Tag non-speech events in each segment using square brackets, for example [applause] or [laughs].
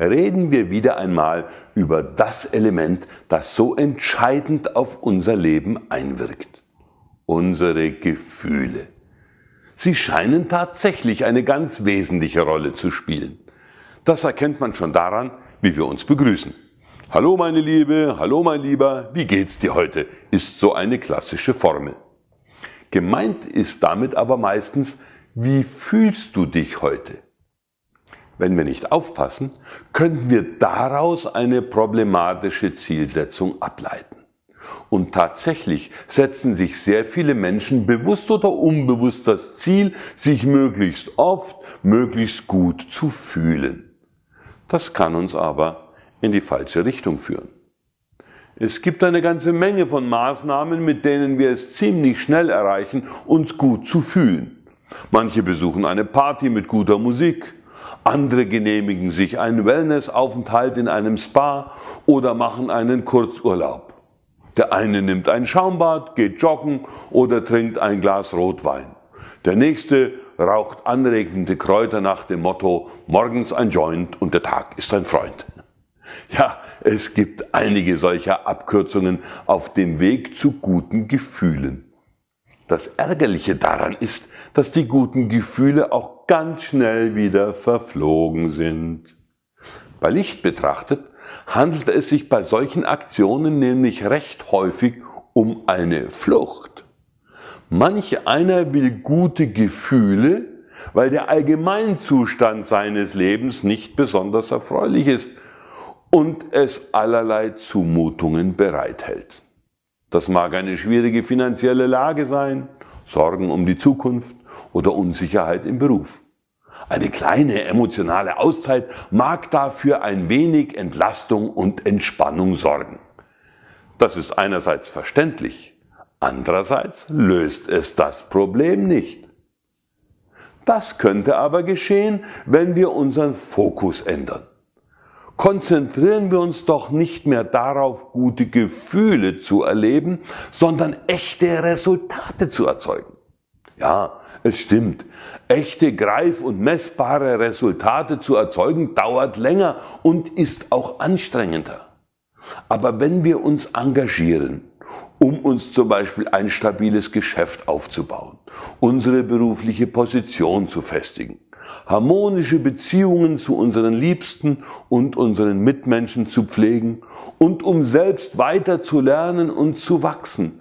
reden wir wieder einmal über das Element, das so entscheidend auf unser Leben einwirkt. Unsere Gefühle. Sie scheinen tatsächlich eine ganz wesentliche Rolle zu spielen. Das erkennt man schon daran, wie wir uns begrüßen. Hallo meine Liebe, hallo mein Lieber, wie geht's dir heute? Ist so eine klassische Formel. Gemeint ist damit aber meistens, wie fühlst du dich heute? Wenn wir nicht aufpassen, könnten wir daraus eine problematische Zielsetzung ableiten. Und tatsächlich setzen sich sehr viele Menschen bewusst oder unbewusst das Ziel, sich möglichst oft, möglichst gut zu fühlen. Das kann uns aber in die falsche Richtung führen. Es gibt eine ganze Menge von Maßnahmen, mit denen wir es ziemlich schnell erreichen, uns gut zu fühlen. Manche besuchen eine Party mit guter Musik, andere genehmigen sich einen Wellnessaufenthalt in einem Spa oder machen einen Kurzurlaub. Der eine nimmt ein Schaumbad, geht joggen oder trinkt ein Glas Rotwein. Der nächste raucht anregende Kräuter nach dem Motto morgens ein Joint und der Tag ist ein Freund. Ja, es gibt einige solcher Abkürzungen auf dem Weg zu guten Gefühlen. Das Ärgerliche daran ist, dass die guten Gefühle auch ganz schnell wieder verflogen sind. Bei Licht betrachtet handelt es sich bei solchen Aktionen nämlich recht häufig um eine Flucht. Manch einer will gute Gefühle, weil der Allgemeinzustand seines Lebens nicht besonders erfreulich ist und es allerlei Zumutungen bereithält. Das mag eine schwierige finanzielle Lage sein, Sorgen um die Zukunft oder Unsicherheit im Beruf. Eine kleine emotionale Auszeit mag dafür ein wenig Entlastung und Entspannung sorgen. Das ist einerseits verständlich, andererseits löst es das Problem nicht. Das könnte aber geschehen, wenn wir unseren Fokus ändern konzentrieren wir uns doch nicht mehr darauf, gute Gefühle zu erleben, sondern echte Resultate zu erzeugen. Ja, es stimmt. Echte greif- und messbare Resultate zu erzeugen dauert länger und ist auch anstrengender. Aber wenn wir uns engagieren, um uns zum Beispiel ein stabiles Geschäft aufzubauen, unsere berufliche Position zu festigen, harmonische Beziehungen zu unseren Liebsten und unseren Mitmenschen zu pflegen und um selbst weiter zu lernen und zu wachsen,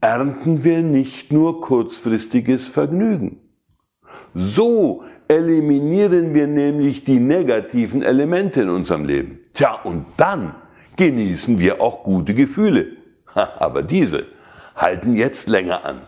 ernten wir nicht nur kurzfristiges Vergnügen. So eliminieren wir nämlich die negativen Elemente in unserem Leben. Tja, und dann genießen wir auch gute Gefühle. [laughs] Aber diese halten jetzt länger an.